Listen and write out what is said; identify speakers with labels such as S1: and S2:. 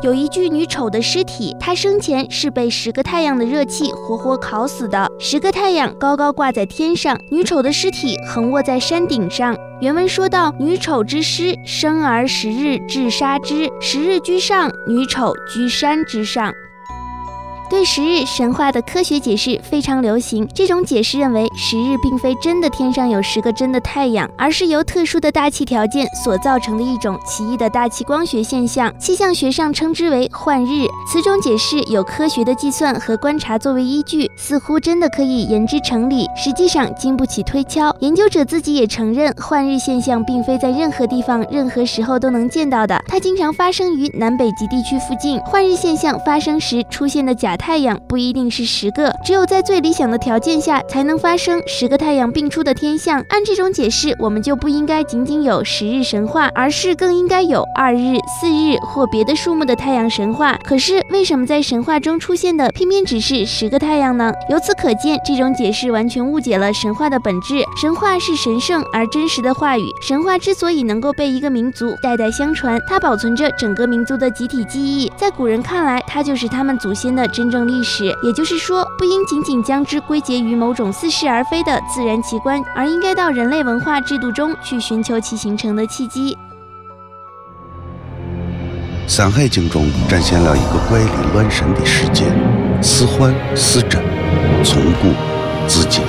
S1: 有一具女丑的尸体，她生前是被十个太阳的热气活活烤死的。十个太阳高高挂在天上，女丑的尸体横卧在山顶上。原文说到：“女丑之尸，生而十日至杀之，十日居上，女丑居山之上。”对十日神话的科学解释非常流行。这种解释认为，十日并非真的天上有十个真的太阳，而是由特殊的大气条件所造成的一种奇异的大气光学现象。气象学上称之为幻日。此种解释有科学的计算和观察作为依据，似乎真的可以言之成理。实际上经不起推敲。研究者自己也承认，幻日现象并非在任何地方、任何时候都能见到的。它经常发生于南北极地区附近。幻日现象发生时出现的假。太阳不一定是十个，只有在最理想的条件下，才能发生十个太阳并出的天象。按这种解释，我们就不应该仅仅有十日神话，而是更应该有二日、四日或别的数目的太阳神话。可是，为什么在神话中出现的偏偏只是十个太阳呢？由此可见，这种解释完全误解了神话的本质。神话是神圣而真实的话语。神话之所以能够被一个民族代代相传，它保存着整个民族的集体记忆。在古人看来，它就是他们祖先的真。正历史，也就是说，不应仅仅将之归结于某种似是而非的自然奇观，而应该到人类文化制度中去寻求其形成的契机。
S2: 《山海经》中展现了一个怪力乱神的世界，似幻似真，从古至今。